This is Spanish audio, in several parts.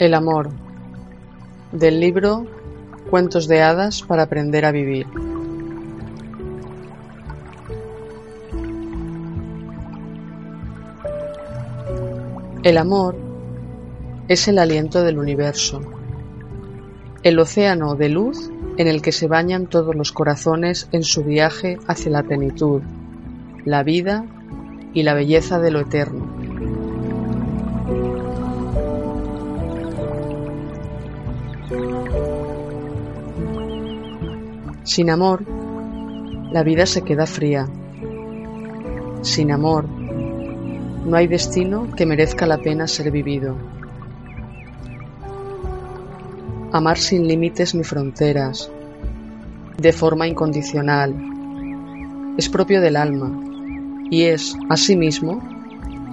El amor. Del libro Cuentos de hadas para aprender a vivir. El amor es el aliento del universo, el océano de luz en el que se bañan todos los corazones en su viaje hacia la plenitud, la vida y la belleza de lo eterno. Sin amor, la vida se queda fría. Sin amor, no hay destino que merezca la pena ser vivido. Amar sin límites ni fronteras, de forma incondicional, es propio del alma y es, asimismo,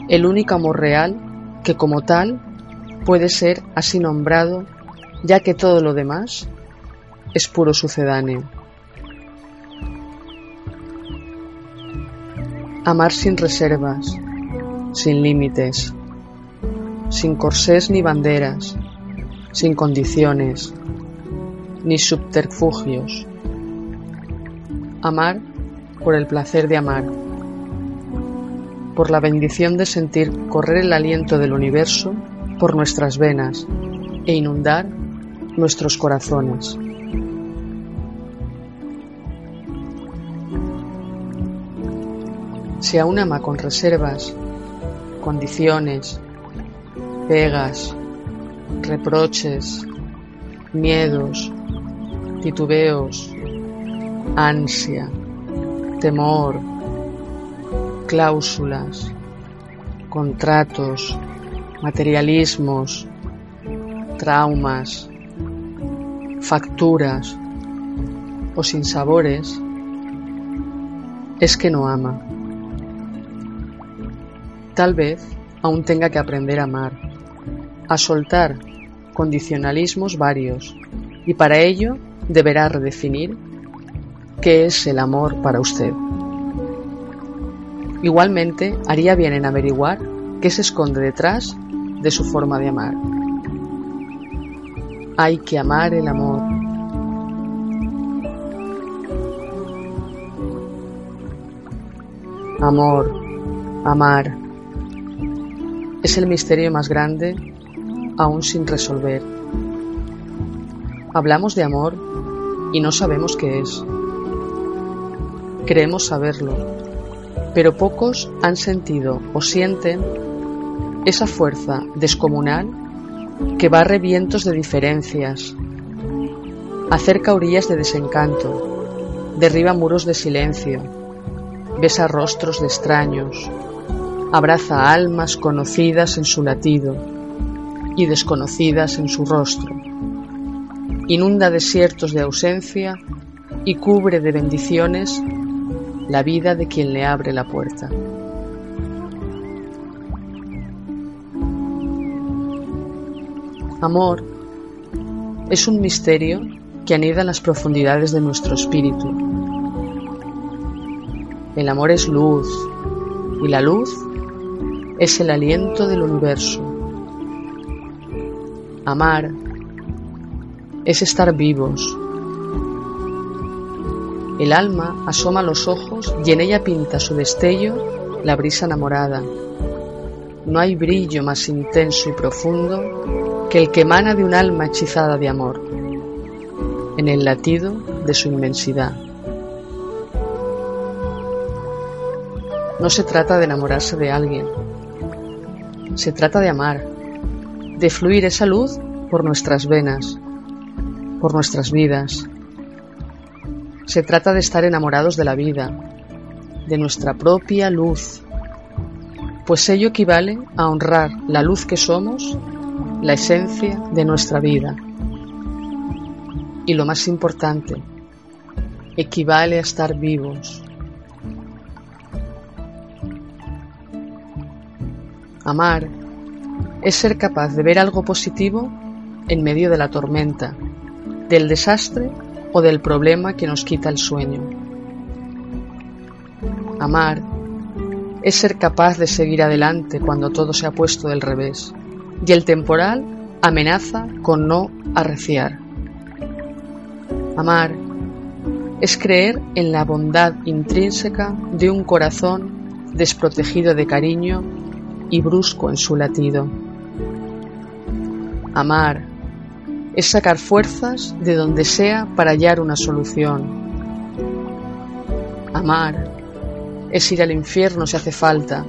el único amor real que como tal puede ser así nombrado, ya que todo lo demás es puro sucedáneo. Amar sin reservas, sin límites, sin corsés ni banderas, sin condiciones, ni subterfugios. Amar por el placer de amar, por la bendición de sentir correr el aliento del universo por nuestras venas e inundar nuestros corazones. Si aún ama con reservas, condiciones, pegas, reproches, miedos, titubeos, ansia, temor, cláusulas, contratos, materialismos, traumas, facturas o sinsabores, es que no ama. Tal vez aún tenga que aprender a amar, a soltar condicionalismos varios, y para ello deberá redefinir qué es el amor para usted. Igualmente, haría bien en averiguar qué se esconde detrás de su forma de amar. Hay que amar el amor. Amor, amar es el misterio más grande aún sin resolver. Hablamos de amor y no sabemos qué es. Creemos saberlo, pero pocos han sentido o sienten esa fuerza descomunal que barre vientos de diferencias, acerca orillas de desencanto, derriba muros de silencio, besa rostros de extraños, abraza almas conocidas en su latido y desconocidas en su rostro, inunda desiertos de ausencia y cubre de bendiciones la vida de quien le abre la puerta. Amor es un misterio que anida en las profundidades de nuestro espíritu. El amor es luz y la luz es el aliento del universo. Amar es estar vivos. El alma asoma los ojos y en ella pinta su destello la brisa enamorada. No hay brillo más intenso y profundo que el que emana de un alma hechizada de amor, en el latido de su inmensidad. No se trata de enamorarse de alguien, se trata de amar, de fluir esa luz por nuestras venas, por nuestras vidas. Se trata de estar enamorados de la vida, de nuestra propia luz, pues ello equivale a honrar la luz que somos, la esencia de nuestra vida. Y lo más importante, equivale a estar vivos, Amar es ser capaz de ver algo positivo en medio de la tormenta, del desastre o del problema que nos quita el sueño. Amar es ser capaz de seguir adelante cuando todo se ha puesto del revés y el temporal amenaza con no arreciar. Amar es creer en la bondad intrínseca de un corazón desprotegido de cariño y brusco en su latido. Amar es sacar fuerzas de donde sea para hallar una solución. Amar es ir al infierno si hace falta,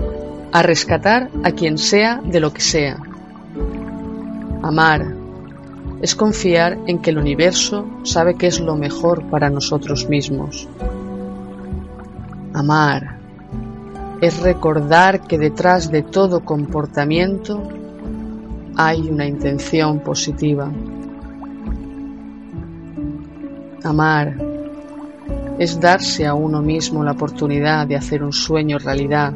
a rescatar a quien sea de lo que sea. Amar es confiar en que el universo sabe que es lo mejor para nosotros mismos. Amar es recordar que detrás de todo comportamiento hay una intención positiva. Amar es darse a uno mismo la oportunidad de hacer un sueño realidad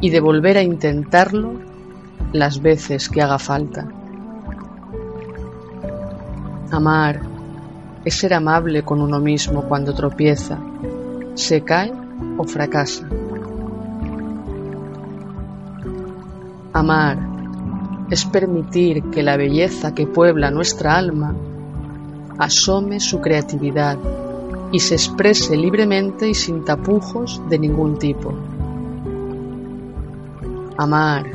y de volver a intentarlo las veces que haga falta. Amar es ser amable con uno mismo cuando tropieza, se cae o fracasa. Amar es permitir que la belleza que puebla nuestra alma asome su creatividad y se exprese libremente y sin tapujos de ningún tipo. Amar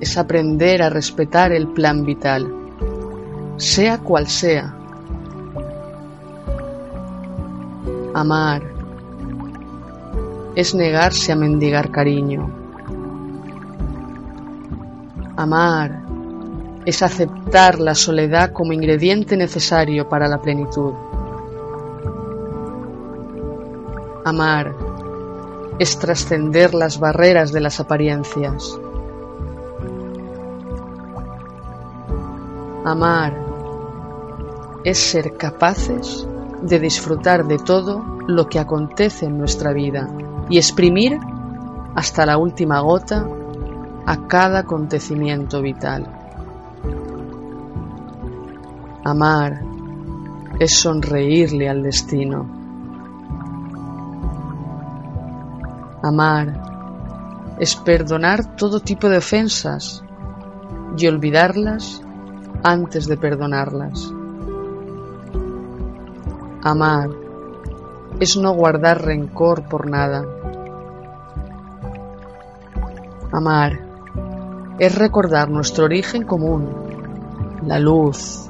es aprender a respetar el plan vital sea cual sea. Amar es negarse a mendigar cariño. Amar es aceptar la soledad como ingrediente necesario para la plenitud. Amar es trascender las barreras de las apariencias. Amar es ser capaces de disfrutar de todo lo que acontece en nuestra vida y exprimir hasta la última gota a cada acontecimiento vital. Amar es sonreírle al destino. Amar es perdonar todo tipo de ofensas y olvidarlas antes de perdonarlas. Amar es no guardar rencor por nada. Amar es recordar nuestro origen común, la luz.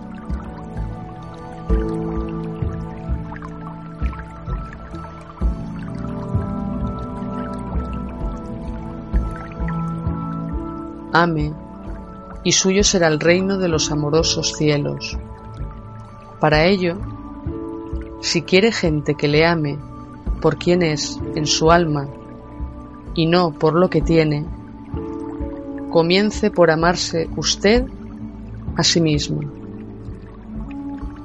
Ame y suyo será el reino de los amorosos cielos. Para ello, si quiere gente que le ame por quien es en su alma y no por lo que tiene, comience por amarse usted a sí mismo,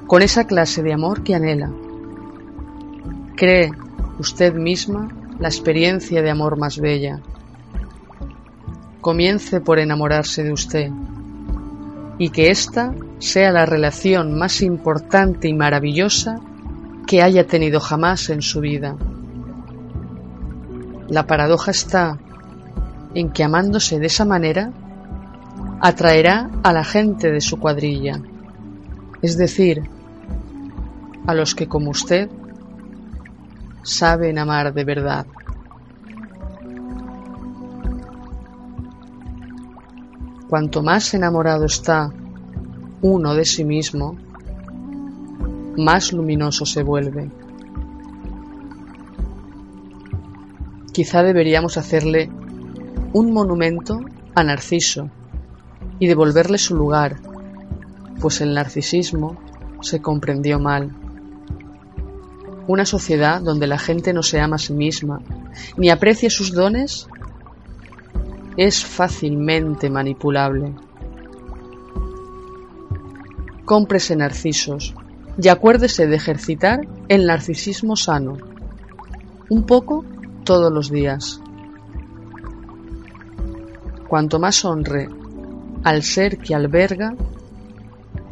con esa clase de amor que anhela. Cree usted misma la experiencia de amor más bella comience por enamorarse de usted y que ésta sea la relación más importante y maravillosa que haya tenido jamás en su vida. La paradoja está en que amándose de esa manera atraerá a la gente de su cuadrilla, es decir, a los que como usted saben amar de verdad. Cuanto más enamorado está uno de sí mismo, más luminoso se vuelve. Quizá deberíamos hacerle un monumento a Narciso y devolverle su lugar, pues el narcisismo se comprendió mal. Una sociedad donde la gente no se ama a sí misma, ni aprecia sus dones es fácilmente manipulable. Cómprese narcisos y acuérdese de ejercitar el narcisismo sano, un poco todos los días. Cuanto más honre al ser que alberga,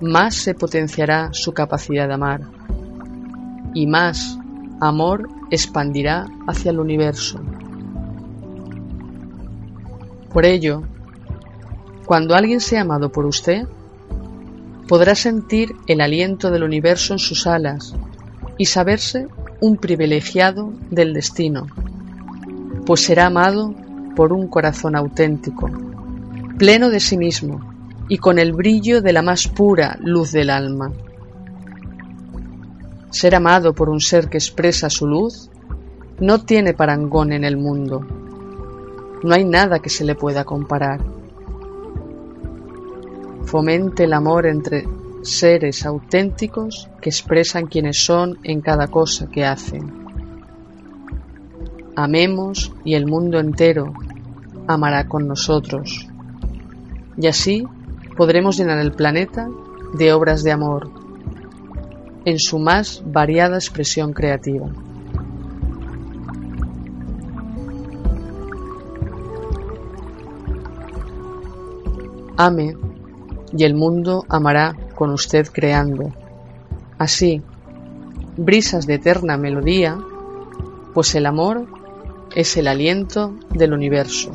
más se potenciará su capacidad de amar y más amor expandirá hacia el universo. Por ello, cuando alguien sea amado por usted, podrá sentir el aliento del universo en sus alas y saberse un privilegiado del destino, pues será amado por un corazón auténtico, pleno de sí mismo y con el brillo de la más pura luz del alma. Ser amado por un ser que expresa su luz no tiene parangón en el mundo. No hay nada que se le pueda comparar. Fomente el amor entre seres auténticos que expresan quienes son en cada cosa que hacen. Amemos y el mundo entero amará con nosotros. Y así podremos llenar el planeta de obras de amor en su más variada expresión creativa. Ame y el mundo amará con usted creando. Así, brisas de eterna melodía, pues el amor es el aliento del universo.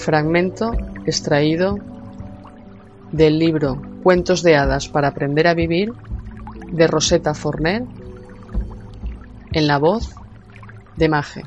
Fragmento extraído del libro Cuentos de hadas para aprender a vivir de Rosetta Forner en la voz de Maje.